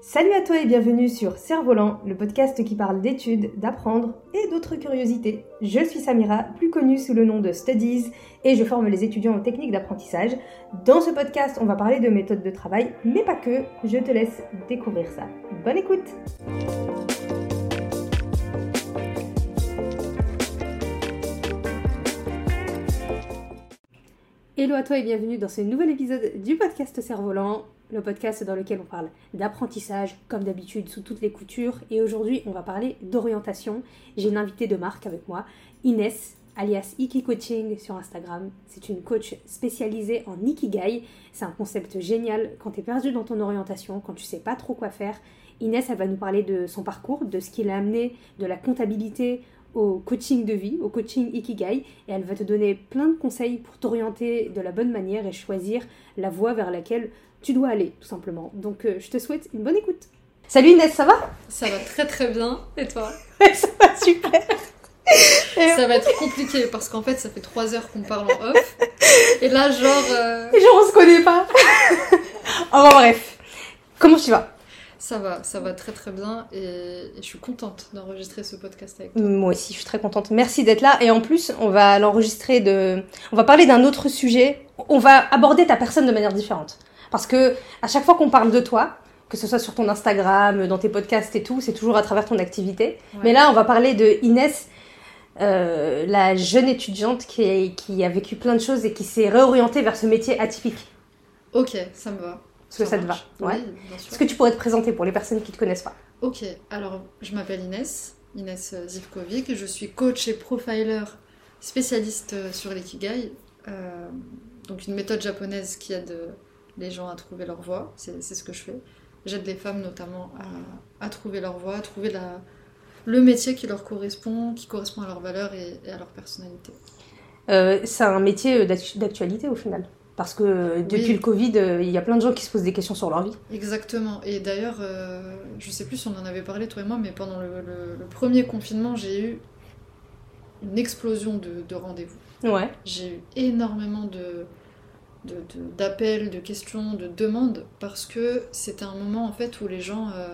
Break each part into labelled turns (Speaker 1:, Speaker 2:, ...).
Speaker 1: Salut à toi et bienvenue sur Cerf-Volant, le podcast qui parle d'études, d'apprendre et d'autres curiosités. Je suis Samira, plus connue sous le nom de Studies, et je forme les étudiants aux techniques d'apprentissage. Dans ce podcast, on va parler de méthodes de travail, mais pas que. Je te laisse découvrir ça. Bonne écoute! Hello à toi et bienvenue dans ce nouvel épisode du podcast Cerf-Volant, le podcast dans lequel on parle d'apprentissage, comme d'habitude, sous toutes les coutures. Et aujourd'hui, on va parler d'orientation. J'ai une invitée de marque avec moi, Inès, alias Iki Coaching sur Instagram. C'est une coach spécialisée en Ikigai. C'est un concept génial quand tu es perdu dans ton orientation, quand tu sais pas trop quoi faire. Inès, elle va nous parler de son parcours, de ce qui l'a amené de la comptabilité au coaching de vie, au coaching Ikigai, et elle va te donner plein de conseils pour t'orienter de la bonne manière et choisir la voie vers laquelle tu dois aller, tout simplement. Donc euh, je te souhaite une bonne écoute. Salut Inès, ça va?
Speaker 2: Ça va très très bien, et toi?
Speaker 1: Ça va super
Speaker 2: Ça va être compliqué parce qu'en fait ça fait trois heures qu'on parle en off, et là genre... euh,
Speaker 1: Et genre on se connaît pas Enfin bref, comment tu vas?
Speaker 2: Ça va, ça va très très bien, et, et je suis contente d'enregistrer ce podcast avec toi.
Speaker 1: Moi aussi, je suis très contente. Merci d'être là. Et en plus, on va l'enregistrer de. On va parler d'un autre sujet. On va aborder ta personne de manière différente. Parce que à chaque fois qu'on parle de toi, que ce soit sur ton Instagram, dans tes podcasts et tout, c'est toujours à travers ton activité.
Speaker 2: Ouais.
Speaker 1: Mais là, on va parler de Inès, euh, la jeune étudiante qui, est- qui a vécu plein de choses et qui s'est réorientée vers ce métier atypique.
Speaker 2: Ok, ça me va.
Speaker 1: Est-ce que ça te va. Ouais.
Speaker 2: Oui, bien sûr.
Speaker 1: Est-ce que tu pourrais te présenter pour les personnes qui te connaissent pas
Speaker 2: Ok, alors je m'appelle Inès, Inès euh, Zivkovic, je suis coach et profiler spécialiste euh, sur l'ikigai, euh, donc une méthode japonaise qui aide les gens à trouver leur voie, c'est ce que je fais. J'aide les femmes notamment à, à trouver leur voie, à trouver la, le métier qui leur correspond, qui correspond à leurs valeurs et, et à leur personnalité.
Speaker 1: Euh, c'est un métier euh, d'actu- d'actualité au final. Parce que euh, depuis
Speaker 2: Oui.
Speaker 1: le Covid, il y a plein de gens qui se posent des questions sur leur vie.
Speaker 2: Exactement, et d'ailleurs, euh, je sais plus si on en avait parlé toi et moi, mais pendant le, le- le premier confinement, j'ai eu une explosion de- de rendez-vous.
Speaker 1: Ouais.
Speaker 2: J'ai eu énormément de de- de- d'appels, de, questions, de demandes, parce que c'était un moment en fait où les gens, euh,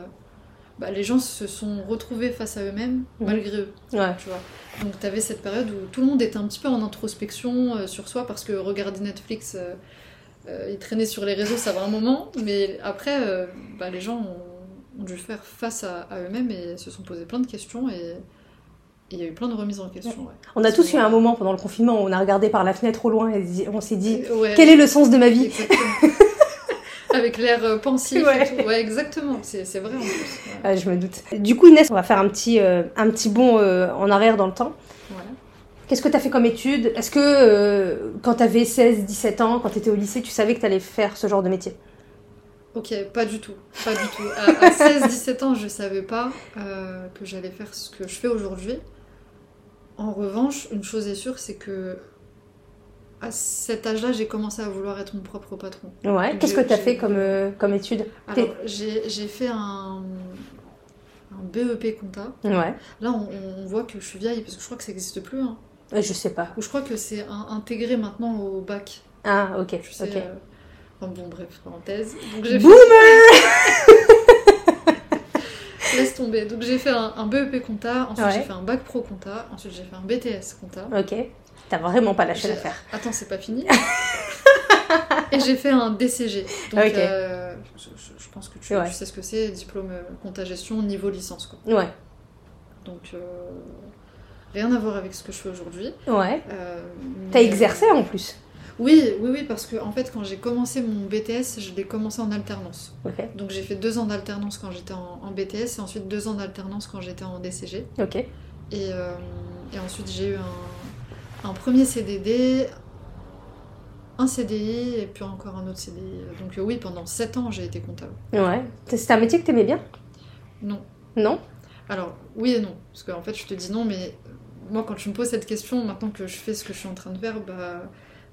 Speaker 2: bah, les gens se sont retrouvés face à eux-mêmes
Speaker 1: Mhm.
Speaker 2: malgré eux,
Speaker 1: Ouais.
Speaker 2: tu vois. Donc tu avais cette période où tout le monde était un petit peu en introspection euh, sur soi, parce que regarder Netflix, euh, euh, il traînait sur les réseaux, ça va un moment, mais après, bah, les gens ont, ont dû faire face à, à eux-mêmes et se sont posés plein de questions et il y a eu plein de remises en question. ouais.
Speaker 1: On a tous eu un moment pendant le confinement où on a regardé par la fenêtre au loin et on s'est dit
Speaker 2: Ouais.
Speaker 1: quel est le sens de ma vie.
Speaker 2: Avec l'air euh, pensif
Speaker 1: Ouais.
Speaker 2: et tout. Ouais, exactement. C'est vrai en plus.
Speaker 1: Ah, Je me doute. Du coup, Inès, on va faire un petit, euh, un petit bond euh, en arrière dans le temps.
Speaker 2: Voilà.
Speaker 1: Qu'est-ce que tu as fait comme études Est-ce que euh, quand tu avais 16, 17 ans, quand tu étais au lycée, tu savais que tu allais faire ce genre de métier?
Speaker 2: Ok, pas du tout. Pas du tout. À, à 16-17 ans, je savais pas euh, que j'allais faire ce que je fais aujourd'hui. En revanche, une chose est sûre, c'est que à cet âge-là, j'ai commencé à vouloir être mon propre patron.
Speaker 1: Ouais. Qu'est-ce que tu as fait comme, euh, comme
Speaker 2: Alors, j'ai j'ai fait un, un BEP compta.
Speaker 1: Ouais.
Speaker 2: Là, on, on voit que je suis vieille parce que je crois que ça n'existe plus. Hein.
Speaker 1: Euh, Je sais pas.
Speaker 2: Ou je crois que c'est intégré maintenant au bac.
Speaker 1: Ah, ok.
Speaker 2: Tu sais,
Speaker 1: ok.
Speaker 2: euh, enfin, bon, bref, parenthèse. Donc j'ai fait... Laisse tomber. Donc j'ai fait un, un BEP compta, ensuite
Speaker 1: Ouais.
Speaker 2: j'ai fait un bac pro compta, ensuite j'ai fait un BTS compta.
Speaker 1: Ok. T'as vraiment pas lâché l'affaire.
Speaker 2: Attends, c'est pas fini. Et j'ai fait un DCG. Donc
Speaker 1: Ok.
Speaker 2: euh, je, pense que tu,
Speaker 1: Ouais.
Speaker 2: tu sais ce que c'est, diplôme euh, compta gestion niveau licence. Quoi.
Speaker 1: Ouais.
Speaker 2: Donc euh, rien à voir avec ce que je fais aujourd'hui.
Speaker 1: Ouais.
Speaker 2: Euh,
Speaker 1: T'as exercé en plus.
Speaker 2: Oui, oui, oui, parce que en fait quand j'ai commencé mon BTS, je l'ai commencé en alternance. Donc j'ai fait deux ans d'alternance quand j'étais en, en BTS et ensuite deux ans d'alternance quand j'étais en DCG.
Speaker 1: Ok.
Speaker 2: Et, euh, et ensuite j'ai eu un, un premier CDD, un CDI et puis encore un autre CDI. Donc euh, oui, pendant sept ans j'ai été comptable.
Speaker 1: Ouais. C'était un métier que t'aimais bien?
Speaker 2: Non.
Speaker 1: Non?
Speaker 2: Alors oui et non. Parce qu'en fait je te dis non, mais moi quand tu me poses cette question, maintenant que je fais ce que je suis en train de faire, bah,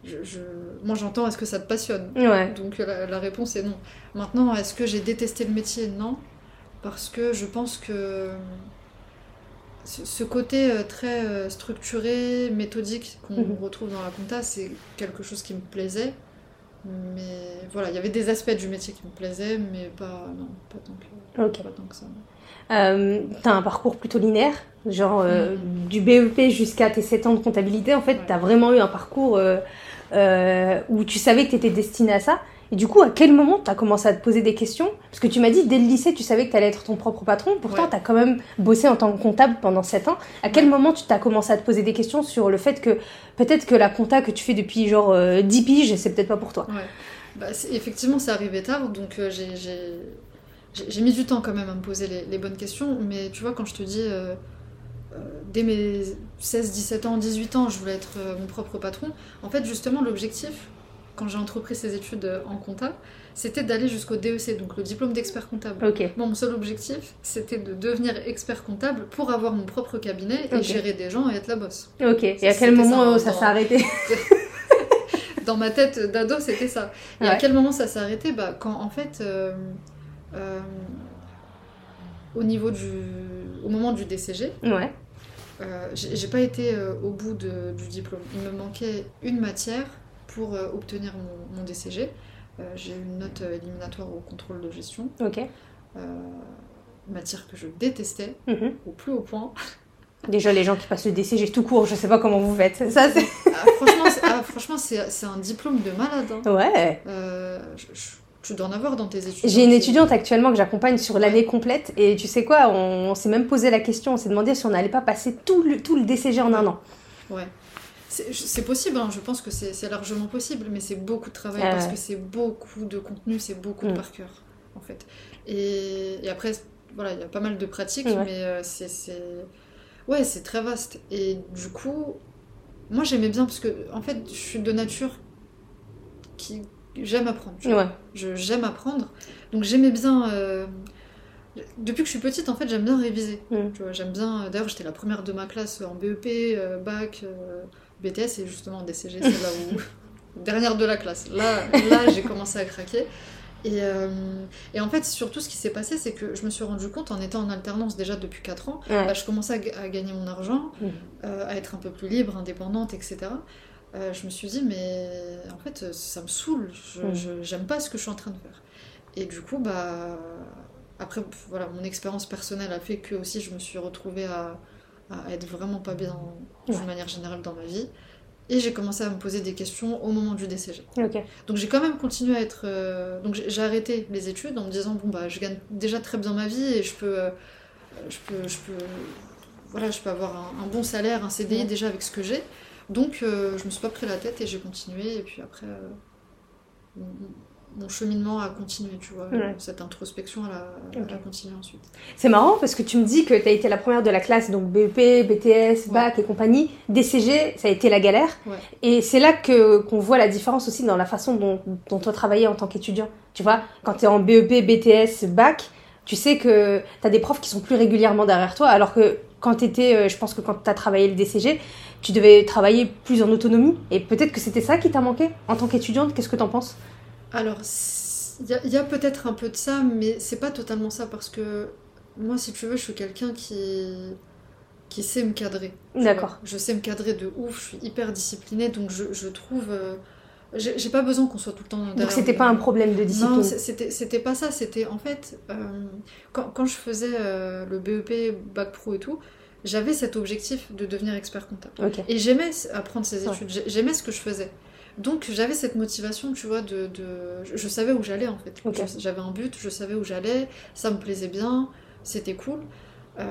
Speaker 2: je, je- moi j'entends est-ce que ça te passionne
Speaker 1: Ouais.
Speaker 2: Donc la, la réponse est non. Maintenant, est-ce que j'ai détesté le métier Non. Parce que je pense que ce, ce côté euh, très euh, structuré, méthodique qu'on
Speaker 1: Mhm.
Speaker 2: retrouve dans la compta, c'est quelque chose qui me plaisait. Mais voilà, il y avait des aspects du métier qui me plaisaient, mais pas, non, pas tant que,
Speaker 1: Ok.
Speaker 2: pas tant que ça.
Speaker 1: Euh, t'as un parcours plutôt linéaire, genre euh, du BEP jusqu'à tes 7 ans de comptabilité. En fait,
Speaker 2: Ouais.
Speaker 1: t'as vraiment eu un parcours euh, où tu savais que t'étais destiné à ça. Et du coup, à quel moment t'as commencé à te poser des questions? Parce que tu m'as dit, dès le lycée, tu savais que t'allais être ton propre patron. Pourtant,
Speaker 2: Ouais.
Speaker 1: t'as quand même bossé en tant que comptable pendant 7 ans. À quel
Speaker 2: Ouais.
Speaker 1: moment tu t'as commencé à te poser des questions sur le fait que peut-être que la compta que tu fais depuis genre euh, 10 piges, c'est peut-être pas pour toi?
Speaker 2: Ouais. Bah, effectivement, c'est arrivé tard, donc euh, j'ai- j'ai j'ai- j'ai mis du temps quand même à me poser les, les bonnes questions. Mais tu vois, quand je te dis, euh, euh, dès mes 16, 17 ans, 18 ans, je voulais être euh, mon propre patron, en fait, justement, l'objectif, quand j'ai entrepris ces études euh, en compta, c'était d'aller jusqu'au DEC, donc le diplôme d'expert comptable. Moi, mon seul objectif, c'était de devenir expert comptable pour avoir mon propre cabinet et gérer des gens et être la bosse.
Speaker 1: Ok. Et à quel moment
Speaker 2: ça,
Speaker 1: euh, ça s'est arrêté?
Speaker 2: Dans ma tête d'ado, c'était ça. Et à quel moment ça s'est arrêté? Bah, Quand en fait, euh, euh, au niveau du, au moment du DCG,
Speaker 1: Ouais.
Speaker 2: Euh, j'ai pas été euh, au bout de- du diplôme. Il me manquait une matière pour euh, obtenir mon, mon DCG. Euh, j'ai eu une note éliminatoire au contrôle de gestion,
Speaker 1: Ok.
Speaker 2: matière que je détestais
Speaker 1: Mhm.
Speaker 2: au plus haut point.
Speaker 1: Déjà, les gens qui passent le DCG tout court, je sais pas comment vous faites. Ça.
Speaker 2: Ah, franchement, c'est ah, c'est un diplôme de malade. hein.
Speaker 1: Ouais.
Speaker 2: Je- je- tu dois en avoir dans tes études.
Speaker 1: J'ai une étudiante actuellement que j'accompagne sur l'année complète et tu sais quoi, on, on s'est même posé la question, on s'est demandé si on n'allait pas passer tout le, tout le DCG en un an.
Speaker 2: Ouais. C'est possible, hein, je pense que c'est largement possible, mais c'est beaucoup de travail
Speaker 1: Ah
Speaker 2: parce que c'est beaucoup de contenu, c'est beaucoup de
Speaker 1: Mm.
Speaker 2: par cœur, en fait. Et, et après, voilà, il y a pas mal de pratiques, mais euh, c'est- Ouais, c'est très vaste. Et du coup, moi j'aimais bien parce que, en fait, je suis de nature qui. J'aime apprendre. tu vois.
Speaker 1: Ouais.
Speaker 2: Je- J'aime apprendre. Donc j'aimais bien. euh, Depuis que je suis petite, en fait, j'aime bien réviser.
Speaker 1: Mm.
Speaker 2: Tu vois, j'aime bien. D'ailleurs, j'étais la première de ma classe en BEP, euh, bac, euh, BTS et justement en DCG, c'est là où. Dernière de la classe. Là, là j'ai commencé à craquer. Et, euh, et en fait, surtout, ce qui s'est passé, c'est que je me suis rendu compte, en étant en alternance déjà depuis 4 ans,
Speaker 1: Ouais.
Speaker 2: bah, je commençais à, ga- à gagner mon argent, euh, à être un peu plus libre, indépendante, etc. Euh, je me suis dit, mais en fait, ça me saoule. Je, je- j'aime pas ce que je suis en train de faire. Et du coup, bah, après, voilà, mon expérience personnelle a fait que aussi je me suis retrouvée à, à être vraiment pas bien d'une
Speaker 1: Ouais.
Speaker 2: manière générale dans ma vie. Et j'ai commencé à me poser des questions au moment du DCG. Donc j'ai quand même continué à être. euh, Donc j'ai j'ai arrêté les études en me disant bon bah je gagne déjà très bien ma vie et je peux, euh, je peux, je peux, voilà, je peux avoir un, un bon salaire, un CDI
Speaker 1: Ouais.
Speaker 2: déjà avec ce que j'ai. Donc euh, je me suis pas pris la tête et j'ai continué et puis après euh, mon, cheminement a continué, tu vois,
Speaker 1: Ouais.
Speaker 2: cette introspection elle a, elle a continué ensuite.
Speaker 1: C'est marrant parce que tu me dis que tu as été la première de la classe, donc BEP, BTS, bac et compagnie. DCG, ça a été la galère.
Speaker 2: Ouais.
Speaker 1: Et c'est là que qu'on voit la différence aussi dans la façon dont, dont toi travaillais en tant qu'étudiant. Tu vois, quand tu es en BEP, BTS, bac, tu sais que tu as des profs qui sont plus régulièrement derrière toi, alors que quand tu étais, je pense que quand tu as travaillé le DCG, tu devais travailler plus en autonomie. Et peut-être que c'était ça qui t'a manqué en tant qu'étudiante. Qu'est-ce que t'en penses?
Speaker 2: Alors, il y a, peut-être un peu de ça, mais c'est pas totalement ça parce que moi, si tu veux, je suis quelqu'un qui qui sait me cadrer. tu
Speaker 1: D'accord.
Speaker 2: Je sais me cadrer de ouf, je suis hyper disciplinée, donc je, je trouve. euh, j'ai pas besoin qu'on soit tout le temps
Speaker 1: Donc c'était pas un problème de discipline.
Speaker 2: Non, c'était pas ça. C'était en fait euh, quand, quand je faisais euh, le BEP, bac pro et tout, j'avais cet objectif de devenir expert comptable. Et j'aimais apprendre ces études, j'ai- j'aimais ce que je faisais. Donc j'avais cette motivation, tu vois, de, de- je, je savais où j'allais en fait. J'avais un but, je savais où j'allais, ça me plaisait bien, c'était cool. Euh,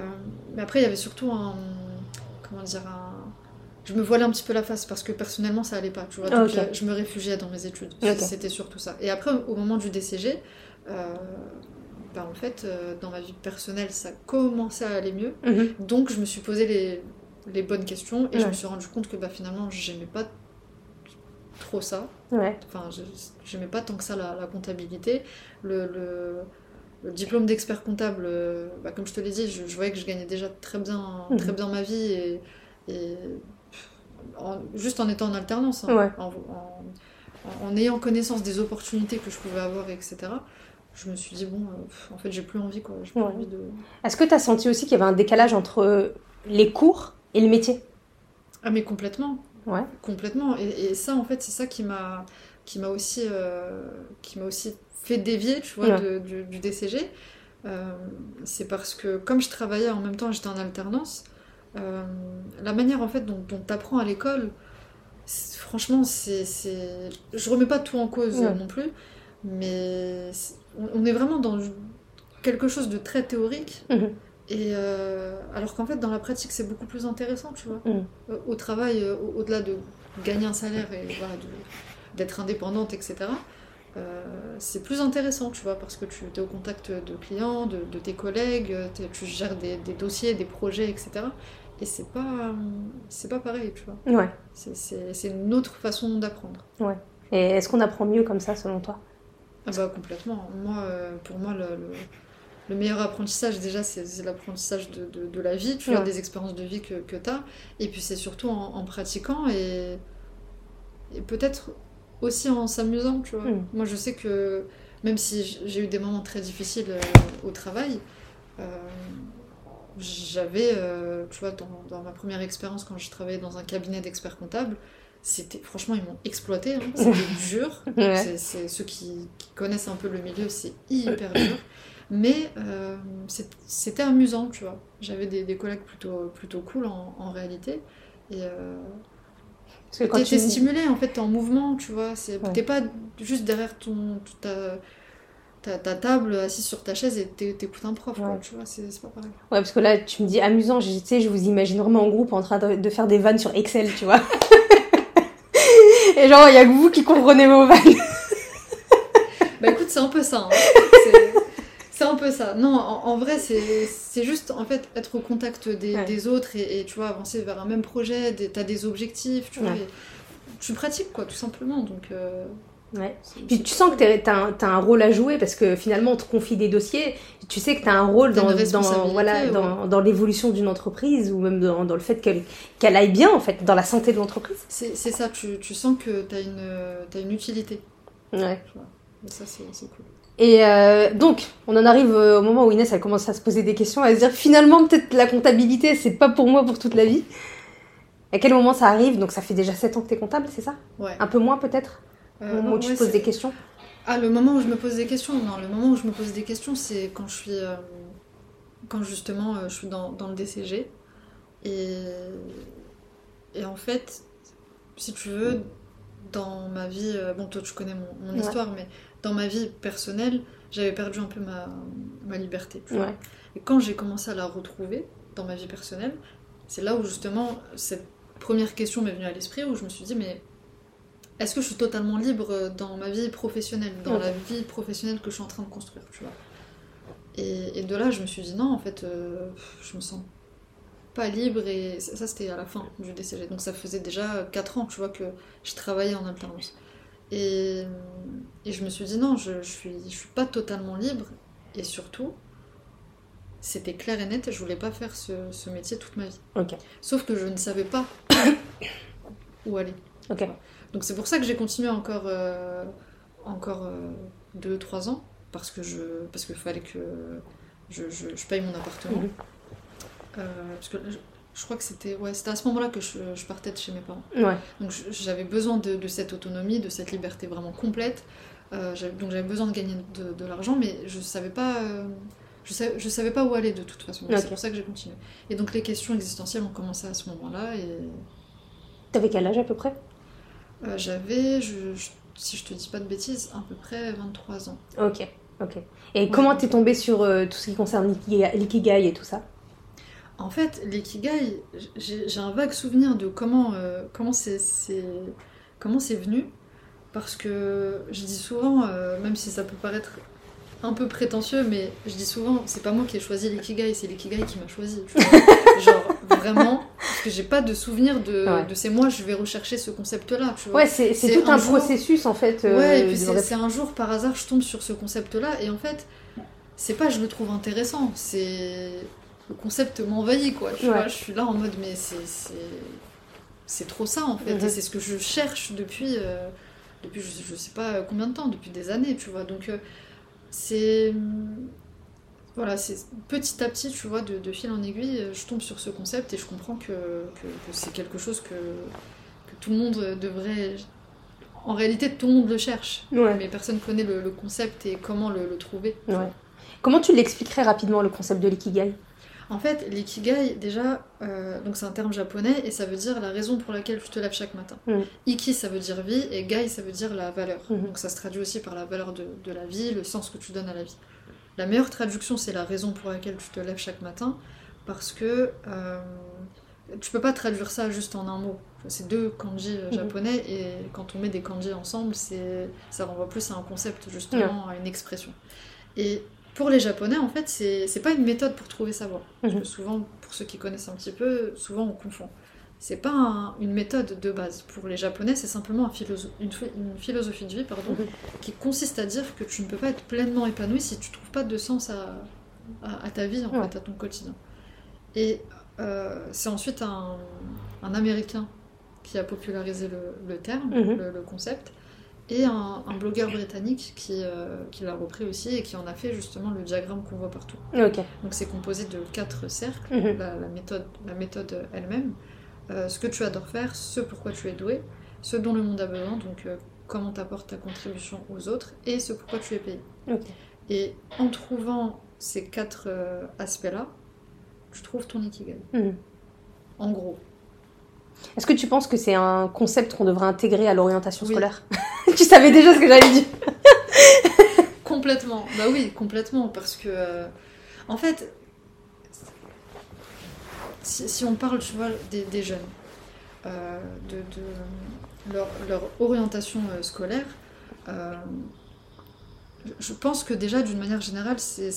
Speaker 2: mais après il y avait surtout un, comment dire, un, je me voilais un petit peu la face parce que personnellement ça allait pas, tu vois. Donc
Speaker 1: Ok.
Speaker 2: je, me réfugiais dans mes études. C'était surtout ça. Et après au moment du DCG, euh, bah, en fait euh, dans ma vie personnelle ça commençait à aller mieux.
Speaker 1: Mhm.
Speaker 2: Donc je me suis posé les, les bonnes questions et je me suis rendu compte que bah, finalement j'aimais pas trop ça.
Speaker 1: Ouais.
Speaker 2: Enfin, je- j'aimais pas tant que ça la, la comptabilité. Le, le- le diplôme d'expert comptable, euh, bah, comme je te l'ai dit, je, je voyais que je gagnais déjà très bien,
Speaker 1: Mhm.
Speaker 2: très bien ma vie et, et en- juste en étant en alternance, hein,
Speaker 1: Ouais.
Speaker 2: en, en- en ayant connaissance des opportunités que je pouvais avoir, etc. Je me suis dit bon, euh, pff, en fait j'ai plus envie quoi, j'ai plus
Speaker 1: Ouais.
Speaker 2: envie de.
Speaker 1: Est-ce que tu as senti aussi qu'il y avait un décalage entre euh, les cours et le métier?
Speaker 2: Ah mais complètement.
Speaker 1: Ouais.
Speaker 2: Complètement. Et, et ça, en fait, c'est ça qui m'a qui m'a aussi, euh, qui m'a aussi fait dévier, tu vois,
Speaker 1: Ouais.
Speaker 2: de- du, du DCG. Euh, c'est parce que comme je travaillais en même temps, j'étais en alternance, euh, la manière en fait dont, tu apprends à l'école, franchement, c'est, c'est... Je remets pas tout en cause
Speaker 1: Ouais.
Speaker 2: non plus, mais on, est vraiment dans quelque chose de très théorique.
Speaker 1: Mhm.
Speaker 2: Et euh, alors qu'en fait, dans la pratique, c'est beaucoup plus intéressant, tu vois.
Speaker 1: Mhm.
Speaker 2: Au travail, euh, au- au-delà de gagner un salaire et voilà, de- d'être indépendante, etc., euh, c'est plus intéressant, tu vois, parce que tu es au contact de clients, de, de tes collègues, euh, tu gères des, des dossiers, des projets, etc. Et c'est pas, euh, c'est pas pareil, tu vois.
Speaker 1: Ouais.
Speaker 2: C'est- une autre façon d'apprendre.
Speaker 1: Et est-ce qu'on apprend mieux comme ça, selon toi?
Speaker 2: Ah bah complètement. Moi, euh, pour moi, le, le- le meilleur apprentissage, déjà, c'est l'apprentissage de, de- de la vie, tu vois,
Speaker 1: Ouais.
Speaker 2: des expériences de vie que, que tu as. Et puis c'est surtout en, en pratiquant et, et peut-être aussi en s'amusant, tu vois.
Speaker 1: Mm.
Speaker 2: Moi, je sais que même si j'ai eu des moments très difficiles euh, au travail, euh, j'avais, euh, tu vois, dans, dans ma première expérience, quand je travaillais dans un cabinet d'experts comptables, c'était franchement ils m'ont exploité hein. c'était dur
Speaker 1: Ouais.
Speaker 2: c'est, ceux qui, qui connaissent un peu le milieu c'est hyper dur mais c'était amusant tu vois j'avais des, des collègues plutôt plutôt cool en, en réalité et t'es,
Speaker 1: tu...
Speaker 2: t'es stimulé en fait t'es en mouvement tu vois c'est,
Speaker 1: Ouais.
Speaker 2: t'es pas juste derrière ton ta, ta, ta table assise sur ta chaise et t'é- t'écoutes un prof quoi,
Speaker 1: Ouais.
Speaker 2: tu vois c'est, pas pareil
Speaker 1: Ouais, parce que là, tu me dis amusant, tu sais, je vous imagine vraiment en groupe en train de, de faire des vannes sur Excel, tu vois. Et genre, il y a que vous qui comprenez vos vannes.
Speaker 2: Bah écoute, c'est un peu ça. hein. C'est- un peu ça. Non, en, en vrai, c'est juste en fait être au contact des,
Speaker 1: Ouais.
Speaker 2: des autres et, et, tu vois avancer vers un même projet. T'as des objectifs, tu vois.
Speaker 1: Ouais.
Speaker 2: et tu pratiques quoi, tout simplement. Donc. euh,
Speaker 1: Ouais. Puis tu sens que t'as- un, t'as un rôle à jouer parce que finalement, on te confie des dossiers. Tu sais que t'as un rôle dans,
Speaker 2: une
Speaker 1: dans,
Speaker 2: responsabilité,
Speaker 1: voilà,
Speaker 2: ouais.
Speaker 1: dans, dans l'évolution d'une entreprise ou même dans, dans le fait qu'elle aille bien, en fait, dans la santé de l'entreprise.
Speaker 2: C'est ça. Tu, tu sens que t'as une euh, t'as une utilité.
Speaker 1: Ouais.
Speaker 2: Et ça, c'est cool.
Speaker 1: Et euh, donc, on en arrive euh, au moment où Inès, elle commence à se poser des questions, à se dire finalement, peut-être la comptabilité, c'est pas pour moi pour toute la vie. À quel moment ça arrive? Donc, ça fait déjà 7 ans que t'es comptable, c'est ça?
Speaker 2: Ouais.
Speaker 1: Un peu moins peut-être? Au
Speaker 2: Euh,
Speaker 1: moment
Speaker 2: non,
Speaker 1: où tu
Speaker 2: ouais,
Speaker 1: te poses des questions?
Speaker 2: Ah, le moment où je me pose des questions Non, le moment où je me pose des questions, c'est quand je suis. euh, quand justement je suis dans, dans le DCG. Et, et en fait, si tu veux, dans ma vie. bon, toi, tu connais mon, mon
Speaker 1: Ouais.
Speaker 2: histoire, mais dans ma vie personnelle, j'avais perdu un peu ma, ma liberté. tu vois.
Speaker 1: Ouais.
Speaker 2: Et quand j'ai commencé à la retrouver dans ma vie personnelle, c'est là où justement cette première question m'est venue à l'esprit, où je me suis dit, mais est-ce que je suis totalement libre dans ma vie professionnelle, dans la vie professionnelle que je suis en train de construire, tu vois? Et, et de là, je me suis dit, non, en fait, euh, je me sens pas libre, et ça, ça, c'était à la fin du DCG, donc ça faisait déjà 4 ans, tu vois, que je travaillais en alternance. Et, et je me suis dit, non, je, je, suis, je suis pas totalement libre, et surtout, c'était clair et net, et je voulais pas faire ce, ce métier toute ma vie. Sauf que je ne savais pas où aller. Donc c'est pour ça que j'ai continué encore, euh, encore 2-3 ans, parce que je parce qu'il fallait que je, je, je paye mon appartement.
Speaker 1: Mhm.
Speaker 2: Euh, parce que je, crois que c'était ouais, à ce moment-là que je, je partais de chez mes parents.
Speaker 1: Ouais.
Speaker 2: Donc j'avais besoin de, de cette autonomie, de cette liberté vraiment complète. Euh, donc j'avais besoin de gagner de, de l'argent, mais je savais pas. euh, je, savais, je savais pas où aller de toute façon. C'est pour ça que j'ai continué. Et donc les questions existentielles ont commencé à ce moment-là. Et
Speaker 1: T'avais quel âge à peu près?
Speaker 2: Euh, j'avais, je- si je te dis pas de bêtises, à peu près 23 ans.
Speaker 1: Ok. Ok. Et comment t'es tombée sur tout ce qui concerne l'ikigai et tout ça?
Speaker 2: En fait, l'ikigai, j'ai un vague souvenir de comment euh, comment c'est c'est- comment c'est venu, parce que je dis souvent, euh, même si ça peut paraître un peu prétentieux, mais je dis souvent, c'est pas moi qui ai choisi l'ikigai, c'est l'ikigai qui m'a choisi. tu vois. Genre vraiment, parce que j'ai pas de souvenir de,
Speaker 1: Ouais.
Speaker 2: de c'est moi, je vais rechercher ce concept-là.
Speaker 1: Ouais, c'est tout
Speaker 2: un
Speaker 1: un,
Speaker 2: jour-
Speaker 1: processus en fait. euh,
Speaker 2: Ouais, et puis c'est un jour par hasard, je tombe sur ce concept-là, et en fait, c'est pas je le trouve intéressant, c'est le concept m'envahit quoi. Tu
Speaker 1: Ouais.
Speaker 2: vois, je suis là en mode mais c'est trop ça en fait,
Speaker 1: Mhm.
Speaker 2: et c'est ce que je cherche depuis euh, depuis je, je sais pas combien de temps, depuis des années, tu vois. Donc euh, c'est voilà, c'est petit à petit, tu vois, de, de fil en aiguille, je tombe sur ce concept et je comprends que, que, que c'est quelque chose que, que tout le monde devrait en réalité, tout le monde le cherche,
Speaker 1: Ouais.
Speaker 2: mais personne connaît le, le concept et comment le, le trouver.
Speaker 1: Ouais. Comment tu l'expliquerais rapidement le concept de l'ikigai?
Speaker 2: En fait, l'ikigai, déjà, euh, donc c'est un terme japonais et ça veut dire la raison pour laquelle tu te lèves chaque matin.
Speaker 1: Mm.
Speaker 2: Iki, ça veut dire vie et gai, ça veut dire la valeur.
Speaker 1: Mhm.
Speaker 2: Donc ça se traduit aussi par la valeur de, de la vie, le sens que tu donnes à la vie. La meilleure traduction, c'est la raison pour laquelle tu te lèves chaque matin parce que euh, tu peux pas traduire ça juste en un mot. C'est deux kanji euh,
Speaker 1: Mhm.
Speaker 2: japonais et quand on met des kanji ensemble, ça renvoie plus à un concept, justement, à une expression. Et pour les japonais, en fait, c'est pas une méthode pour trouver sa voie. Parce
Speaker 1: Mhm.
Speaker 2: que souvent, pour ceux qui connaissent un petit peu, souvent on confond. C'est pas un- une méthode de base. Pour les japonais, c'est simplement un une, phi- une philosophie de vie pardon,
Speaker 1: Mhm.
Speaker 2: qui consiste à dire que tu ne peux pas être pleinement épanoui si tu trouves pas de sens à, à- à ta vie, en
Speaker 1: Ouais.
Speaker 2: fait, à ton quotidien. Et euh, c'est ensuite un, un Américain qui a popularisé le, le terme,
Speaker 1: Mhm.
Speaker 2: le, le concept, et un, un blogueur britannique qui, euh, qui l'a repris aussi et qui en a fait justement le diagramme qu'on voit partout. Donc c'est composé de quatre cercles,
Speaker 1: Mhm.
Speaker 2: la, la méthode, la méthode elle-même, euh, ce que tu adores faire, ce pourquoi tu es doué, ce dont le monde a besoin, donc euh, comment t'apportes ta contribution aux autres, et ce pourquoi tu es payé. Et en trouvant ces quatre euh, aspects-là, tu trouves ton ikigai.
Speaker 1: Mhm.
Speaker 2: En gros.
Speaker 1: Est-ce que tu penses que c'est un concept qu'on devrait intégrer à l'orientation
Speaker 2: Oui.
Speaker 1: scolaire Tu savais déjà ce que j'allais dire.
Speaker 2: Complètement. Bah oui, complètement. Parce que, euh, en fait, si, si on parle, tu vois, des, des jeunes, euh, de, de leur, leur orientation euh, scolaire, euh, je pense que déjà, d'une manière générale, c'est.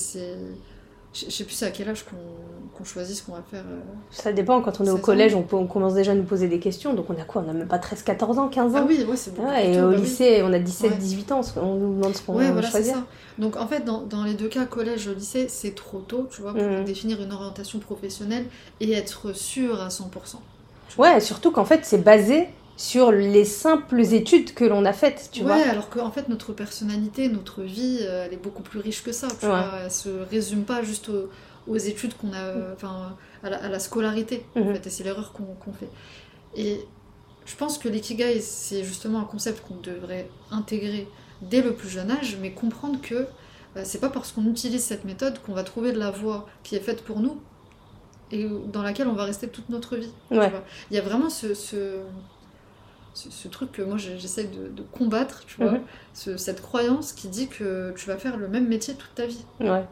Speaker 2: Je sais plus à quel âge qu'on choisit ce qu'on va faire. euh.
Speaker 1: Ça dépend, quand on est au collège, on, commence déjà à nous poser des questions. Donc on a quoi? On a même pas 13, 14 ans, 15 ans?
Speaker 2: Ah oui, ouais, c'est.
Speaker 1: Ouais,
Speaker 2: plus
Speaker 1: et
Speaker 2: tôt,
Speaker 1: au
Speaker 2: bah oui.
Speaker 1: lycée, on a 17,
Speaker 2: Ouais.
Speaker 1: 18 ans, on nous demande ce qu'on veut
Speaker 2: voilà,
Speaker 1: choisir.
Speaker 2: ça. Donc en fait, dans, dans les deux cas, collège, lycée, c'est trop tôt, tu vois, pour
Speaker 1: Mhm.
Speaker 2: définir une orientation professionnelle et être sûr à 100%.
Speaker 1: Ouais, surtout qu'en fait, c'est basé sur les simples études que l'on a faites, tu
Speaker 2: ouais,
Speaker 1: vois.
Speaker 2: alors qu'en fait, notre personnalité, notre vie, euh, elle est beaucoup plus riche que ça, tu
Speaker 1: Ouais.
Speaker 2: vois. Elle se résume pas juste aux, aux études qu'on a, euh, enfin, à, la, à la scolarité, en
Speaker 1: Mhm.
Speaker 2: fait, et c'est l'erreur qu'on fait. Et je pense que l'ikigai, c'est justement un concept qu'on devrait intégrer dès le plus jeune âge, mais comprendre que euh, c'est pas parce qu'on utilise cette méthode qu'on va trouver de la voie qui est faite pour nous et dans laquelle on va rester toute notre vie. tu
Speaker 1: Ouais.
Speaker 2: vois. Il y a vraiment ce, ce, ce, ce truc que moi j'essaie de, de combattre, tu vois,
Speaker 1: Mhm.
Speaker 2: ce- cette croyance qui dit que tu vas faire le même métier toute ta vie.
Speaker 1: Ouais.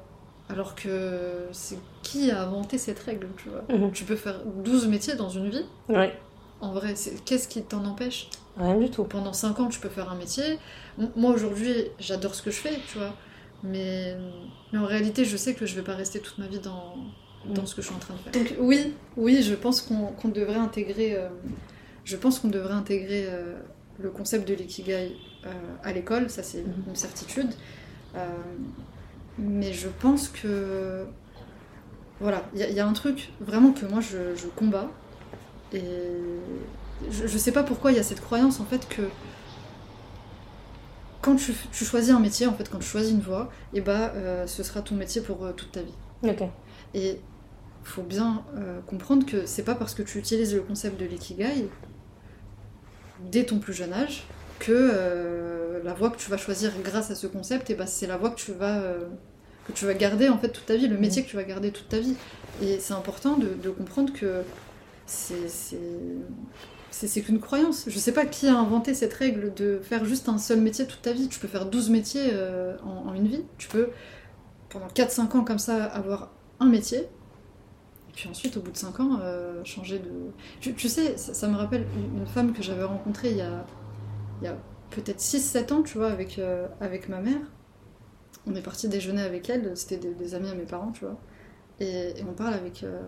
Speaker 2: Alors que c'est qui a inventé cette règle, tu vois
Speaker 1: Mhm.
Speaker 2: Tu peux faire 12 métiers dans une vie.
Speaker 1: Ouais.
Speaker 2: En vrai, qu'est-ce qui t'en empêche?
Speaker 1: Rien du tout.
Speaker 2: Pendant 5 ans, tu peux faire un métier. Moi, aujourd'hui, j'adore ce que je fais, tu vois. Mais, mais en réalité, je sais que je vais pas rester toute ma vie dans, dans
Speaker 1: Mm.
Speaker 2: ce que je suis en train de faire. Donc oui, oui, je pense qu'on qu'on devrait intégrer, euh, je pense qu'on devrait intégrer euh, le concept de l'ikigai euh, à l'école, ça c'est
Speaker 1: Mhm.
Speaker 2: une certitude. Euh, mais je pense que voilà, il y, a- il y a un truc vraiment que moi je, je combats et je, je sais pas pourquoi il y a cette croyance en fait que quand tu, tu choisis un métier, en fait, quand tu choisis une voie, et bah, euh, ce sera ton métier pour toute ta vie.
Speaker 1: Ok.
Speaker 2: Et faut bien euh, comprendre que c'est pas parce que tu utilises le concept de l'ikigai dès ton plus jeune âge que euh, la voie que tu vas choisir grâce à ce concept, et bah, c'est la voie que tu vas euh, que tu vas garder en fait toute ta vie, le métier que tu vas garder toute ta vie. Et c'est important de, de comprendre que c'est qu'une croyance. Je sais pas qui a inventé cette règle de faire juste un seul métier toute ta vie. Tu peux faire 12 métiers euh, en, en une vie. Tu peux, pendant 4-5 ans comme ça, avoir un métier. Et puis ensuite, au bout de 5 ans, euh, changer de... Tu, tu sais, ça, ça me rappelle une, femme que j'avais rencontrée il y a, il y a peut-être 6-7 ans, tu vois, avec, euh, avec ma mère. On est parti déjeuner avec elle, c'était des, des amis à mes parents, tu vois. Et, et on parle avec... euh,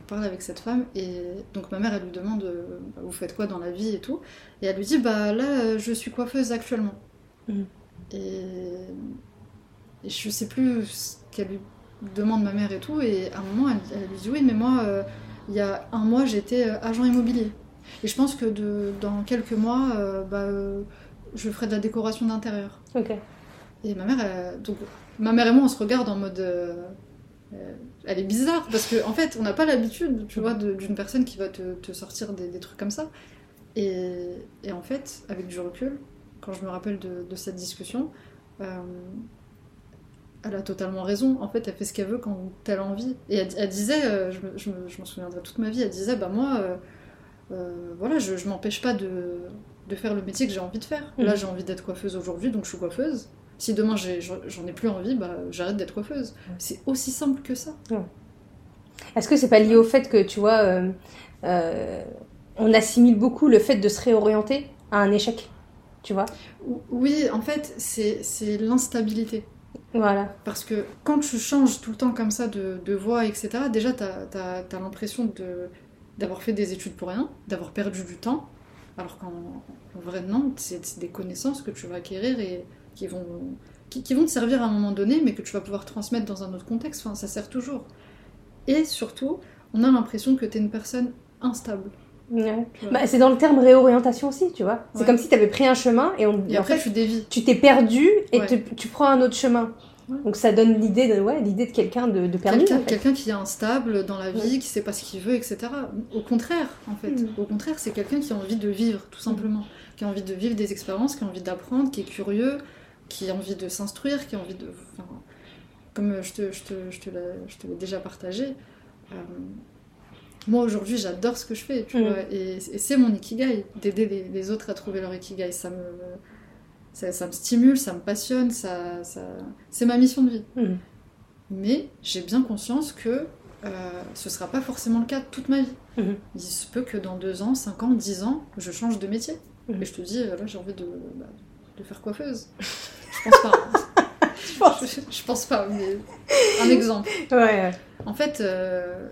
Speaker 2: on parle avec cette femme et donc ma mère elle lui demande Bah, vous faites quoi dans la vie et tout et elle lui dit bah là je suis coiffeuse actuellement
Speaker 1: Mhm.
Speaker 2: et, et je sais plus ce qu'elle lui demande ma mère et tout et à un moment elle, elle lui dit oui mais moi euh, il y a un mois j'étais euh, agent immobilier et je pense que de, dans quelques mois euh, bah, euh, je ferai de la décoration d'intérieur
Speaker 1: Ok.
Speaker 2: et ma mère, elle- donc ma mère et moi, on se regarde en mode, elle est bizarre parce que en fait, on n'a pas l'habitude, tu vois, d'une personne qui va te, te sortir des, des trucs comme ça. Et, et en fait, avec du recul, quand je me rappelle de, de cette discussion, elle a totalement raison. En fait, elle fait ce qu'elle veut quand elle a envie. Et elle, elle disait, euh, je, je me- je m'en souviendrai toute ma vie, elle disait, bah moi, euh, euh, voilà, je, je m'empêche pas de, de faire le métier que j'ai envie de faire.
Speaker 1: Mhm.
Speaker 2: Là, j'ai envie d'être coiffeuse aujourd'hui, donc je suis coiffeuse. Si demain j'ai- j'en ai plus envie, bah j'arrête d'être coiffeuse. C'est aussi simple que ça.
Speaker 1: Est-ce que c'est pas lié au fait que, tu vois, euh, on assimile beaucoup le fait de se réorienter à un échec Tu vois?
Speaker 2: Oui, en fait, c'est c'est l'instabilité.
Speaker 1: Voilà.
Speaker 2: Parce que quand tu changes tout le temps comme ça de, voie, etc., déjà, tu as, l'impression de- d'avoir fait des études pour rien, d'avoir perdu du temps, alors qu'en en vrai, non, c'est c'est des connaissances que tu vas acquérir et qui vont, qui, qui vont te servir à un moment donné, mais que tu vas pouvoir transmettre dans un autre contexte. Enfin, ça sert toujours. Et surtout, on a l'impression que tu es une personne instable.
Speaker 1: Ouais. Bah, c'est dans le terme réorientation aussi, tu vois. C'est
Speaker 2: Ouais.
Speaker 1: comme si tu avais pris un chemin et, on,
Speaker 2: et après, tu dévis.
Speaker 1: tu t'es perdu et
Speaker 2: Ouais.
Speaker 1: te- tu prends un autre chemin. Donc ça donne l'idée de, ouais, l'idée de quelqu'un de, de perdu.
Speaker 2: Quelqu'un
Speaker 1: en fait.
Speaker 2: quelqu'un qui est instable dans la vie, qui sait pas ce qu'il veut, etc. Au contraire, en fait.
Speaker 1: Mm.
Speaker 2: Au contraire, c'est quelqu'un qui a envie de vivre, tout simplement. Qui a envie de vivre des expériences, qui a envie d'apprendre, qui est curieux, qui a envie de s'instruire, qui a envie de... enfin, comme je te, je te, je te l'ai je te l'ai déjà partagé, euh, moi aujourd'hui j'adore ce que je fais, tu
Speaker 1: Mm.
Speaker 2: vois. Et, et c'est mon ikigai, d'aider les, les autres à trouver leur ikigai. Ça me, ça, ça me stimule, ça me passionne, ça, ça... c'est ma mission de vie.
Speaker 1: Mhm.
Speaker 2: Mais j'ai bien conscience que euh, ce sera pas forcément le cas toute ma vie.
Speaker 1: Mhm.
Speaker 2: Il se peut que dans 2 ans, 5 ans, 10 ans, je change de métier. Et je te dis, euh, là j'ai envie de, bah, de faire coiffeuse. Je pense pas.
Speaker 1: Je pense.
Speaker 2: je, je pense pas, mais un exemple.
Speaker 1: Ouais.
Speaker 2: En fait, euh,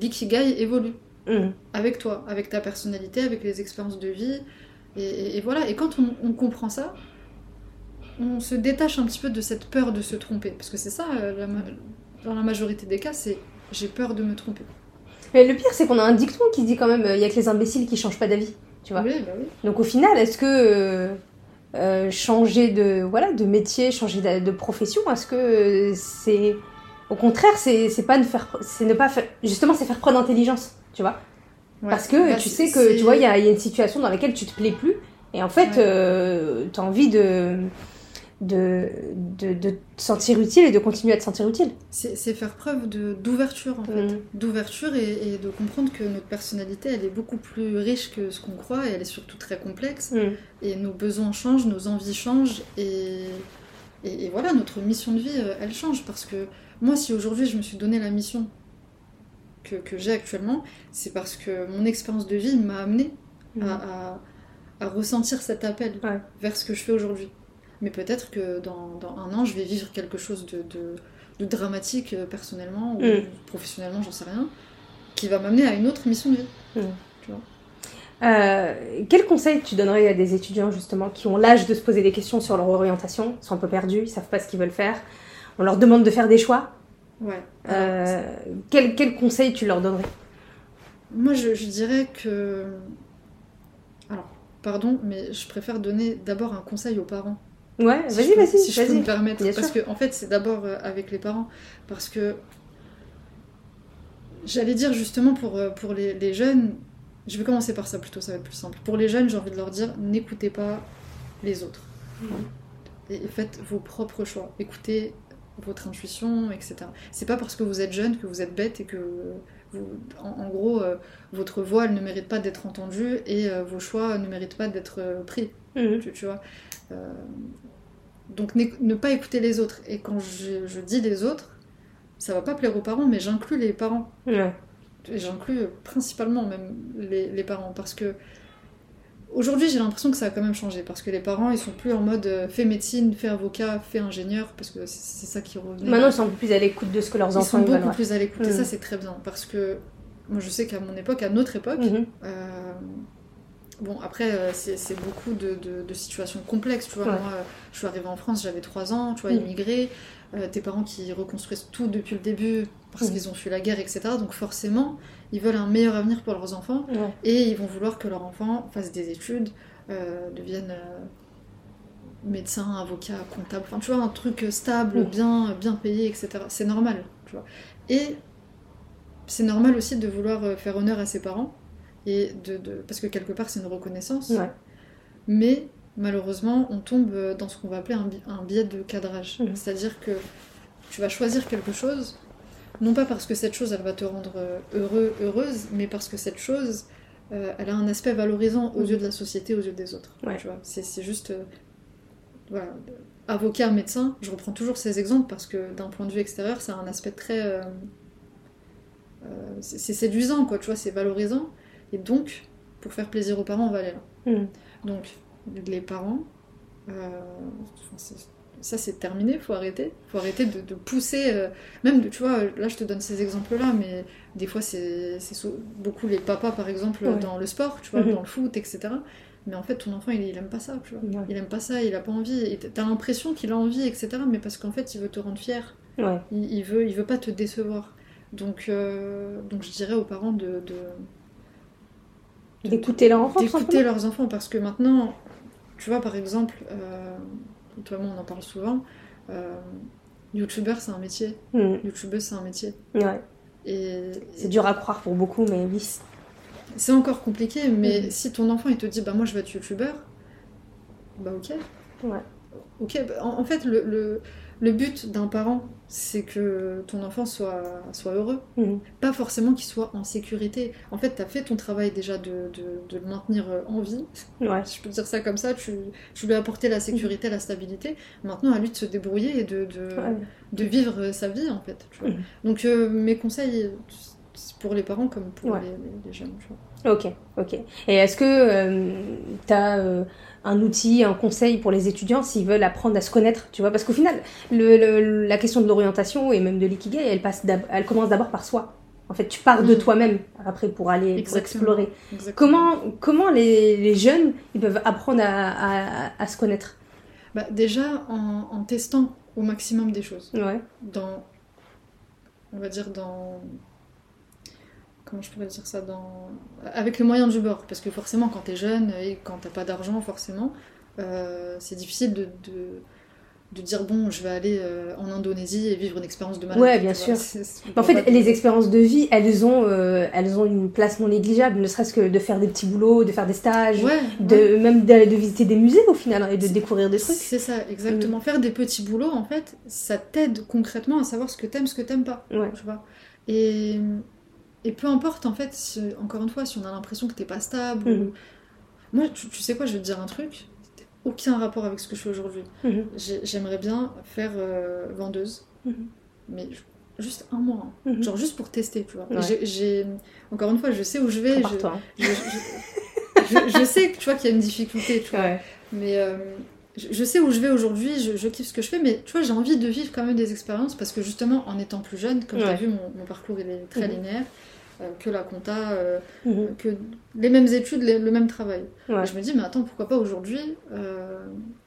Speaker 2: l'ikigai évolue
Speaker 1: Mhm.
Speaker 2: avec toi, avec ta personnalité, avec les expériences de vie. Et, et- et voilà, et quand on, on comprend ça, on se détache un petit peu de cette peur de se tromper. Parce que c'est ça, euh, la dans la majorité des cas, c'est j'ai peur de me tromper.
Speaker 1: Mais le pire, c'est qu'on a un dicton qui dit quand même il y a que les imbéciles qui changent pas d'avis. Tu vois
Speaker 2: Oui, bah oui.
Speaker 1: Donc au final, est-ce que euh, euh, changer de voilà de métier, changer de, de profession, est-ce que euh, c'est au contraire, c'est pas ne faire, c'est ne pas faire, justement, c'est faire preuve d'intelligence, tu vois
Speaker 2: Ouais.
Speaker 1: Parce que
Speaker 2: Bah,
Speaker 1: tu sais que tu vois, il y, a il y a une situation dans laquelle tu te plais plus, et en fait,
Speaker 2: Ouais.
Speaker 1: euh, t'as envie de de, de de te sentir utile et de continuer à te sentir utile.
Speaker 2: C'est faire preuve d'ouverture, en fait.
Speaker 1: Mm.
Speaker 2: D'ouverture et, et de comprendre que notre personnalité, elle est beaucoup plus riche que ce qu'on croit, et elle est surtout très complexe.
Speaker 1: Mm.
Speaker 2: Et nos besoins changent, nos envies changent, et, et, et voilà, notre mission de vie, euh, elle change. Parce que moi, si aujourd'hui je me suis donné la mission que, que j'ai actuellement, c'est parce que mon expérience de vie m'a amené
Speaker 1: Mm.
Speaker 2: à, à- à ressentir cet appel
Speaker 1: Ouais.
Speaker 2: vers ce que je fais aujourd'hui. Mais peut-être que dans, dans un an, je vais vivre quelque chose de, de- de dramatique euh, personnellement ou
Speaker 1: Mm.
Speaker 2: professionnellement, j'en sais rien, qui va m'amener à une autre mission de vie.
Speaker 1: Euh, quel conseil tu donnerais à des étudiants justement qui ont l'âge de se poser des questions sur leur orientation, ils sont un peu perdus, ils savent pas ce qu'ils veulent faire, on leur demande de faire des choix?
Speaker 2: Ouais.
Speaker 1: Euh, quel, quel conseil tu leur donnerais?
Speaker 2: Moi, je, je dirais que. Alors, pardon, mais je préfère donner d'abord un conseil aux parents.
Speaker 1: Ouais,
Speaker 2: Si
Speaker 1: vas-y, vas-y,
Speaker 2: Si je peux me permettre.
Speaker 1: Bien
Speaker 2: parce que, en fait, c'est d'abord euh, avec les parents. Parce que. J'allais dire justement pour, pour les, les jeunes. Je vais commencer par ça plutôt, ça va être plus simple. Pour les jeunes, j'ai envie de leur dire n'écoutez pas les autres. Et et faites vos propres choix. Écoutez votre intuition, etc. C'est pas parce que vous êtes jeune que vous êtes bête et que vous, en, en gros, euh, votre voix elle ne mérite pas d'être entendue et euh, vos choix ne méritent pas d'être euh, pris.
Speaker 1: Mhm.
Speaker 2: Tu, tu vois. Donc ne pas écouter les autres. Et quand je, je dis les autres, ça va pas plaire aux parents, mais j'inclus les parents. Et J'inclus principalement même les, les parents parce que aujourd'hui j'ai l'impression que ça a quand même changé parce que les parents ils sont plus en mode euh, fais médecine, fais avocat, fais ingénieur parce que c'est ça qui revenait.
Speaker 1: Maintenant, ils sont peu plus à l'écoute de ce que leurs
Speaker 2: ils
Speaker 1: enfants
Speaker 2: sont
Speaker 1: ils veulent.
Speaker 2: beaucoup
Speaker 1: ouais.
Speaker 2: plus à l'écoute et
Speaker 1: Mm.
Speaker 2: ça c'est très bien parce que moi je sais qu'à mon époque, à notre époque,
Speaker 1: Mhm.
Speaker 2: euh, bon après euh, c'est beaucoup de, de- de situations complexes tu vois.
Speaker 1: Ouais.
Speaker 2: Moi je suis arrivée en France, j'avais 3 ans, tu vois,
Speaker 1: Mm.
Speaker 2: immigrée, euh, tes parents qui reconstruisent tout depuis le début parce
Speaker 1: Mm.
Speaker 2: qu'ils ont fui la guerre, etc. Donc forcément ils veulent un meilleur avenir pour leurs enfants
Speaker 1: Ouais.
Speaker 2: et ils vont vouloir que leur enfant fasse des études, euh, devienne euh, médecin, avocat, comptable, enfin tu vois, un truc stable,
Speaker 1: Mm.
Speaker 2: bien, bien payé, etc. C'est normal, tu vois. Et c'est normal aussi de vouloir faire honneur à ses parents, et de, de- parce que quelque part c'est une reconnaissance,
Speaker 1: Ouais.
Speaker 2: mais malheureusement, on tombe dans ce qu'on va appeler un, bi- un biais de cadrage.
Speaker 1: Mhm.
Speaker 2: C'est-à-dire que tu vas choisir quelque chose, non pas parce que cette chose, elle va te rendre euh, heureux, heureuse, mais parce que cette chose, euh, elle a un aspect valorisant aux
Speaker 1: Mhm.
Speaker 2: yeux de la société, aux yeux des autres.
Speaker 1: Ouais.
Speaker 2: Tu vois, c'est juste... euh, voilà. Avocat, médecin, je reprends toujours ces exemples parce que d'un point de vue extérieur, ça a un aspect très... euh, c'est séduisant, quoi, tu vois, c'est valorisant. Et donc, pour faire plaisir aux parents, on va aller là.
Speaker 1: Mhm.
Speaker 2: Donc, les parents, euh, ça c'est terminé, faut arrêter. faut arrêter de, de pousser, euh, même, de, tu vois, là je te donne ces exemples-là, mais des fois c'est beaucoup les papas par exemple
Speaker 1: Ouais.
Speaker 2: dans le sport, tu vois,
Speaker 1: Mhm.
Speaker 2: dans le foot, etc. Mais en fait, ton enfant, il, il aime pas ça, tu vois.
Speaker 1: Ouais.
Speaker 2: Il aime pas ça, il a pas envie. T'as l'impression qu'il a envie, etc. Mais parce qu'en fait, il veut te rendre fier.
Speaker 1: Ouais.
Speaker 2: Il, il veut, il veut pas te décevoir. Donc, euh, donc je dirais aux parents de-
Speaker 1: D'écouter leur enfant, tout
Speaker 2: d'écouter leurs enfants parce que maintenant, tu vois, par exemple, euh, toi moi on en parle souvent, euh, youtubeur c'est un métier,
Speaker 1: Mhm.
Speaker 2: youtubeuse c'est un métier.
Speaker 1: Ouais.
Speaker 2: Et
Speaker 1: C'est dur à croire pour beaucoup, mais oui.
Speaker 2: c'est encore compliqué, mais
Speaker 1: Mhm.
Speaker 2: si ton enfant il te dit bah moi je vais être youtubeur, bah ok.
Speaker 1: Ouais.
Speaker 2: Ok, bah, en, en fait le, le, le but d'un parent c'est que ton enfant soit, soit heureux.
Speaker 1: Mhm.
Speaker 2: Pas forcément qu'il soit en sécurité. En fait, tu as fait ton travail déjà de, de- de le maintenir euh, en vie.
Speaker 1: Ouais.
Speaker 2: Si je peux dire ça comme ça, tu, tu lui as apporté la sécurité, la stabilité. Maintenant, à lui de se débrouiller et de, de,
Speaker 1: Ouais.
Speaker 2: de vivre euh, sa vie, en fait. tu vois.
Speaker 1: Mhm.
Speaker 2: Donc, euh, mes conseils, c'est pour les parents comme pour
Speaker 1: Ouais.
Speaker 2: les, les- les jeunes. tu vois.
Speaker 1: Ok, ok. Et est-ce que tu as un outil, un conseil pour les étudiants s'ils veulent apprendre à se connaître, tu vois Parce qu'au final, le, le- la question de l'orientation et même de l'ikigai, elle, passe elle commence d'abord par soi. En fait, tu pars de
Speaker 2: Mm.
Speaker 1: toi-même après pour aller pour explorer.
Speaker 2: Exactement.
Speaker 1: Comment, comment les, les jeunes ils peuvent apprendre à, à- à se connaître?
Speaker 2: Bah, Déjà, en, en testant au maximum des choses.
Speaker 1: Ouais.
Speaker 2: dans on va dire dans comment je pourrais dire ça dans avec les moyens du bord parce que forcément quand t'es jeune et quand t'as pas d'argent forcément euh, c'est difficile de, de de dire bon je vais aller euh, en Indonésie et vivre une expérience de malade
Speaker 1: Ouais, bien sûr. En fait, les expériences de vie, elles ont, euh, elles ont une place non négligeable, ne serait-ce que de faire des petits boulots, de faire des stages,
Speaker 2: ouais,
Speaker 1: de,
Speaker 2: ouais.
Speaker 1: même de, de visiter des musées au final et de découvrir des trucs.
Speaker 2: c'est ça exactement faire des petits boulots en fait ça t'aide concrètement à savoir ce que t'aimes ce que t'aimes pas
Speaker 1: Ouais.
Speaker 2: tu vois. Et, et peu importe, en fait, si- encore une fois, si on a l'impression que t'es pas stable.
Speaker 1: Mhm.
Speaker 2: ou- Moi, tu, tu sais quoi, je vais te dire un truc. Aucun rapport avec ce que je fais aujourd'hui.
Speaker 1: Mhm.
Speaker 2: J'ai- J'aimerais bien faire euh, vendeuse,
Speaker 1: Mhm.
Speaker 2: mais ju- juste un mois. hein.
Speaker 1: Mhm.
Speaker 2: Genre juste pour tester, tu vois.
Speaker 1: Ouais.
Speaker 2: J'ai- encore une fois, je sais où je vais.
Speaker 1: Hein.
Speaker 2: je, je- je- je sais que tu vois qu'il y a une difficulté, tu vois.
Speaker 1: Ouais.
Speaker 2: Mais euh, je, je sais où je vais aujourd'hui, je, je kiffe ce que je fais, mais tu vois, j'ai envie de vivre quand même des expériences parce que justement, en étant plus jeune, comme tu
Speaker 1: Ouais.
Speaker 2: as vu, mon, mon parcours il est très
Speaker 1: Mhm.
Speaker 2: linéaire, euh, que la compta, euh,
Speaker 1: Mhm.
Speaker 2: que les mêmes études, les- le même travail.
Speaker 1: Ouais.
Speaker 2: Et je me dis, mais attends, pourquoi pas aujourd'hui euh,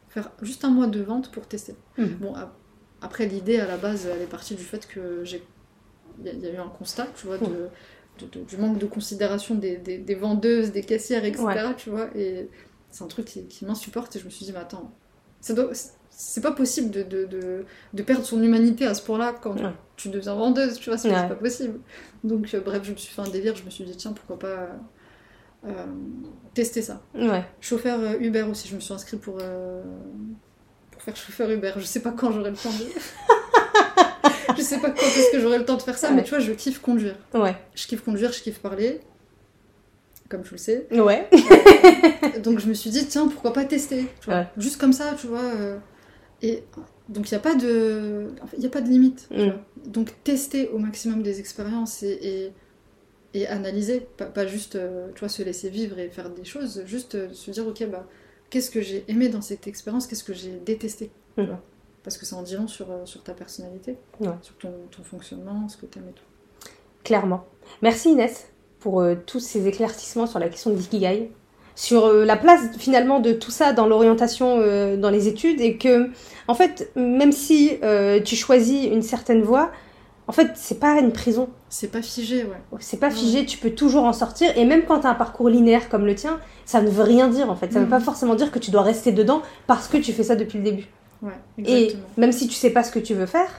Speaker 2: faire juste un mois de vente pour tester
Speaker 1: Mhm.
Speaker 2: Bon, ap- après, l'idée à la base, elle est partie du fait que j'ai. Il y, a- il y a eu un constat, tu vois, de,
Speaker 1: Ouais.
Speaker 2: de- de- du manque de considération des, des- des vendeuses, des caissières, etc.
Speaker 1: Ouais.
Speaker 2: Tu vois, et c'est un truc qui, qui m'insupporte et je me suis dit, mais attends, c'est pas possible de, de, de, de perdre son humanité à ce point-là quand
Speaker 1: Ouais.
Speaker 2: tu deviens vendeuse, tu vois, c'est
Speaker 1: Ouais.
Speaker 2: pas possible. Donc, euh, bref, je me suis fait un délire, je me suis dit, tiens, pourquoi pas euh, tester ça.
Speaker 1: Ouais.
Speaker 2: Chauffeur euh, Uber aussi, je me suis inscrite pour, pour faire chauffeur Uber. Je sais pas quand j'aurai le temps de. je sais pas quand est-ce que j'aurai le temps de faire ça, mais tu vois, je kiffe conduire.
Speaker 1: Ouais.
Speaker 2: Je kiffe conduire, je kiffe parler, comme tu le sais.
Speaker 1: Ouais.
Speaker 2: Donc je me suis dit, tiens, pourquoi pas tester tu vois.
Speaker 1: Ouais.
Speaker 2: Juste comme ça, tu vois. euh, Et donc il n'y a pas de. y a pas de limite. tu
Speaker 1: Mm.
Speaker 2: vois. Donc tester au maximum des expériences et, et, et analyser, pas, pas juste euh, tu vois, se laisser vivre et faire des choses, juste euh, se dire, ok, bah, qu'est-ce que j'ai aimé dans cette expérience, qu'est-ce que j'ai détesté tu
Speaker 1: Mm.
Speaker 2: vois. Parce que ça en dit long sur, sur ta personnalité,
Speaker 1: Ouais.
Speaker 2: sur ton, ton fonctionnement, ce que tu aimes et tout.
Speaker 1: Clairement. Merci Inès pour euh, tous ces éclaircissements sur la question de l'ikigai, sur euh, la place finalement de tout ça dans l'orientation euh, dans les études et que en fait même si euh, tu choisis une certaine voie, en fait c'est pas une prison,
Speaker 2: C'est pas figé, ouais.
Speaker 1: c'est pas figé, tu peux toujours en sortir et même quand tu as un parcours linéaire comme le tien, ça ne veut rien dire en fait, ça ne veut
Speaker 2: Mhm.
Speaker 1: pas forcément dire que tu dois rester dedans parce que tu fais ça depuis le début.
Speaker 2: Ouais,
Speaker 1: Et
Speaker 2: exactement.
Speaker 1: même si tu sais pas ce que tu veux faire,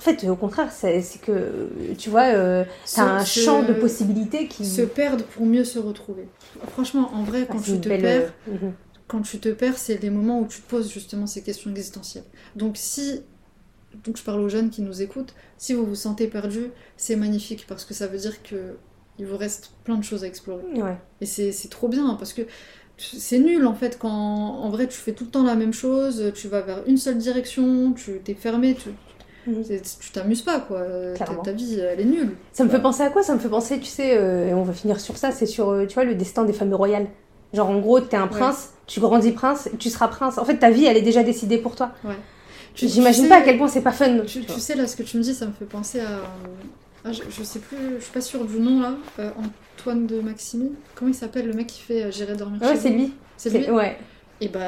Speaker 1: en fait, au contraire, c'est que, tu vois, euh, t'as un
Speaker 2: Se-
Speaker 1: champ de possibilités qui...
Speaker 2: Se perdre pour mieux se retrouver. Franchement, en vrai,
Speaker 1: Ah,
Speaker 2: quand tu te
Speaker 1: belle,
Speaker 2: perds,
Speaker 1: euh, mhm.
Speaker 2: quand tu te perds, c'est les moments où tu te poses justement ces questions existentielles. Donc si, donc je parle aux jeunes qui nous écoutent, si vous vous sentez perdu, c'est magnifique parce que ça veut dire que il vous reste plein de choses à explorer.
Speaker 1: Ouais.
Speaker 2: Et c'est c'est trop bien parce que c'est nul en fait quand en vrai tu fais tout le temps la même chose, tu vas vers une seule direction, tu t'es fermé, tu
Speaker 1: Mhm.
Speaker 2: tu t'amuses pas quoi. Ta,
Speaker 1: Clairement.
Speaker 2: ta vie elle est nulle.
Speaker 1: Ça me fait
Speaker 2: Ouais.
Speaker 1: penser à quoi? Ça me fait penser, tu sais, euh, et on va finir sur ça, c'est sur, euh, tu vois, le destin des familles royales. Genre, en gros, t'es un
Speaker 2: Ouais.
Speaker 1: prince, tu grandis prince, tu seras prince. En fait, ta vie, elle est déjà décidée pour toi.
Speaker 2: Tu-
Speaker 1: J'imagine pas à quel point c'est pas fun.
Speaker 2: Tu, sais, là, ce que tu me dis, ça me fait penser à. ah, je, je sais plus, je suis pas sûre du nom là. Euh, Antoine de Maximi. Comment il s'appelle le mec qui fait euh, J'irai dormir
Speaker 1: Ouais, c'est lui.
Speaker 2: C'est lui?
Speaker 1: Ouais.
Speaker 2: Et bah.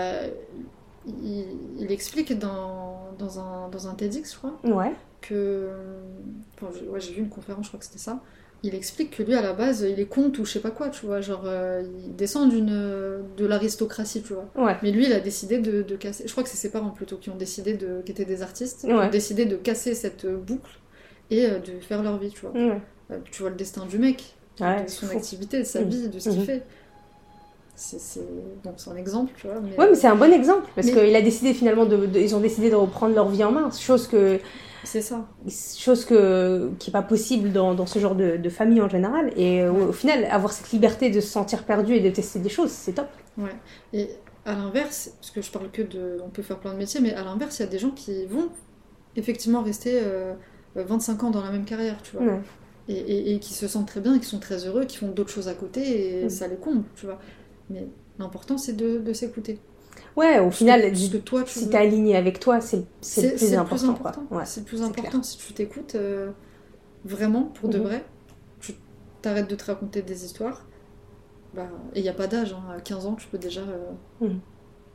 Speaker 2: Il, il explique dans, dans, un, dans un TEDx, je crois,
Speaker 1: Ouais.
Speaker 2: que. Enfin, j'ai- ouais, j'ai vu une conférence, je crois que c'était ça. Il explique que lui, à la base, il est comte ou je sais pas quoi, tu vois. Genre, euh, il descend d'une, de l'aristocratie, tu vois.
Speaker 1: Ouais.
Speaker 2: Mais lui, il a décidé de, de casser. Je crois que c'est ses parents plutôt qui ont décidé de. qui étaient des artistes, qui ont décidé de casser cette boucle et euh, de faire leur vie, tu vois. Euh, Tu vois le destin du mec, de son
Speaker 1: fou.
Speaker 2: activité, de sa
Speaker 1: Mhm.
Speaker 2: vie, de ce qu'il
Speaker 1: Mhm.
Speaker 2: fait. C'est. Bon, un exemple, tu vois. Mais...
Speaker 1: Ouais, mais c'est un bon exemple parce
Speaker 2: Mais-
Speaker 1: qu'il a décidé finalement de, de- ils ont décidé de reprendre leur vie en main, chose que
Speaker 2: c'est ça.
Speaker 1: chose que qui est pas possible dans, dans ce genre de, de famille en général. Et euh,
Speaker 2: Ouais.
Speaker 1: au final, avoir cette liberté de se sentir perdu et de tester des choses, c'est top.
Speaker 2: Ouais. Et à l'inverse, parce que je parle que de. On peut faire plein de métiers, mais à l'inverse, il y a des gens qui vont effectivement rester euh, 25 ans dans la même carrière, tu vois.
Speaker 1: Ouais.
Speaker 2: Et, et- et qui se sentent très bien, et qui sont très heureux, qui font d'autres choses à côté, et ça les comble, tu vois. Mais l'important, c'est de, de s'écouter.
Speaker 1: Ouais, au final,
Speaker 2: que- ce que toi, tu
Speaker 1: si
Speaker 2: veux.
Speaker 1: t'es aligné avec toi, c'est c'est le plus important. Ouais.
Speaker 2: C'est le plus important. Si tu t'écoutes euh, vraiment, pour de
Speaker 1: Mhm.
Speaker 2: vrai, tu t'arrêtes de te raconter des histoires. Bah, et il n'y a pas d'âge. hein. À 15 ans, tu peux déjà. euh,
Speaker 1: Mhm.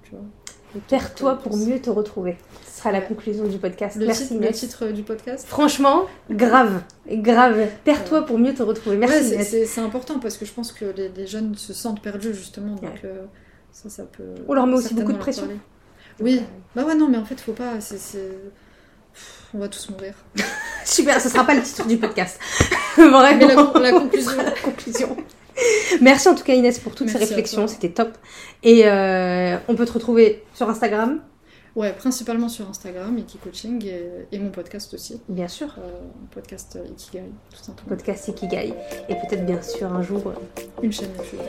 Speaker 2: Tu vois.
Speaker 1: Perds-toi pour mieux te retrouver. Ce sera la conclusion du podcast.
Speaker 2: Le,
Speaker 1: Merci.
Speaker 2: titre, le titre du podcast
Speaker 1: Franchement, grave, grave. Perds-toi pour mieux te retrouver. Merci.
Speaker 2: Ouais, c'est- important parce que je pense que les, les jeunes se sentent perdus justement. Donc
Speaker 1: Ouais.
Speaker 2: euh, ça, ça peut.
Speaker 1: On leur met aussi beaucoup de pression.
Speaker 2: parler. Oui. Bah ouais, non, mais en fait, faut pas. Pff, On va tous mourir.
Speaker 1: Super, ce sera pas le titre du podcast. Vraiment.
Speaker 2: Mais la, con- la conclusion.
Speaker 1: conclusion. Merci en tout cas Inès pour toutes
Speaker 2: Merci
Speaker 1: ces réflexions, c'était top. Et euh, on peut te retrouver sur Instagram,
Speaker 2: Ouais, principalement sur Instagram, Iki Coaching, et, et mon podcast aussi.
Speaker 1: bien sûr,
Speaker 2: Euh, podcast euh, Ikigai, tout simplement.
Speaker 1: podcast Ikigai, et peut-être bien sûr un jour euh,
Speaker 2: Une chaîne YouTube.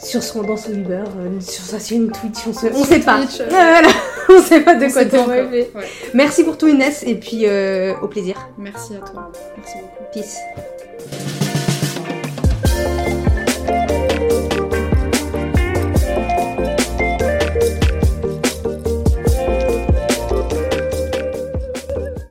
Speaker 1: sur son dans son Uber, euh, sur sa chaîne Twitch, on,
Speaker 2: Sur
Speaker 1: sait pas.
Speaker 2: Twitch,
Speaker 1: Voilà, on sait pas de
Speaker 2: On
Speaker 1: quoi te rêver.
Speaker 2: Ouais.
Speaker 1: Merci pour tout Inès et puis au plaisir.
Speaker 2: Merci à toi. Merci beaucoup.
Speaker 1: Peace.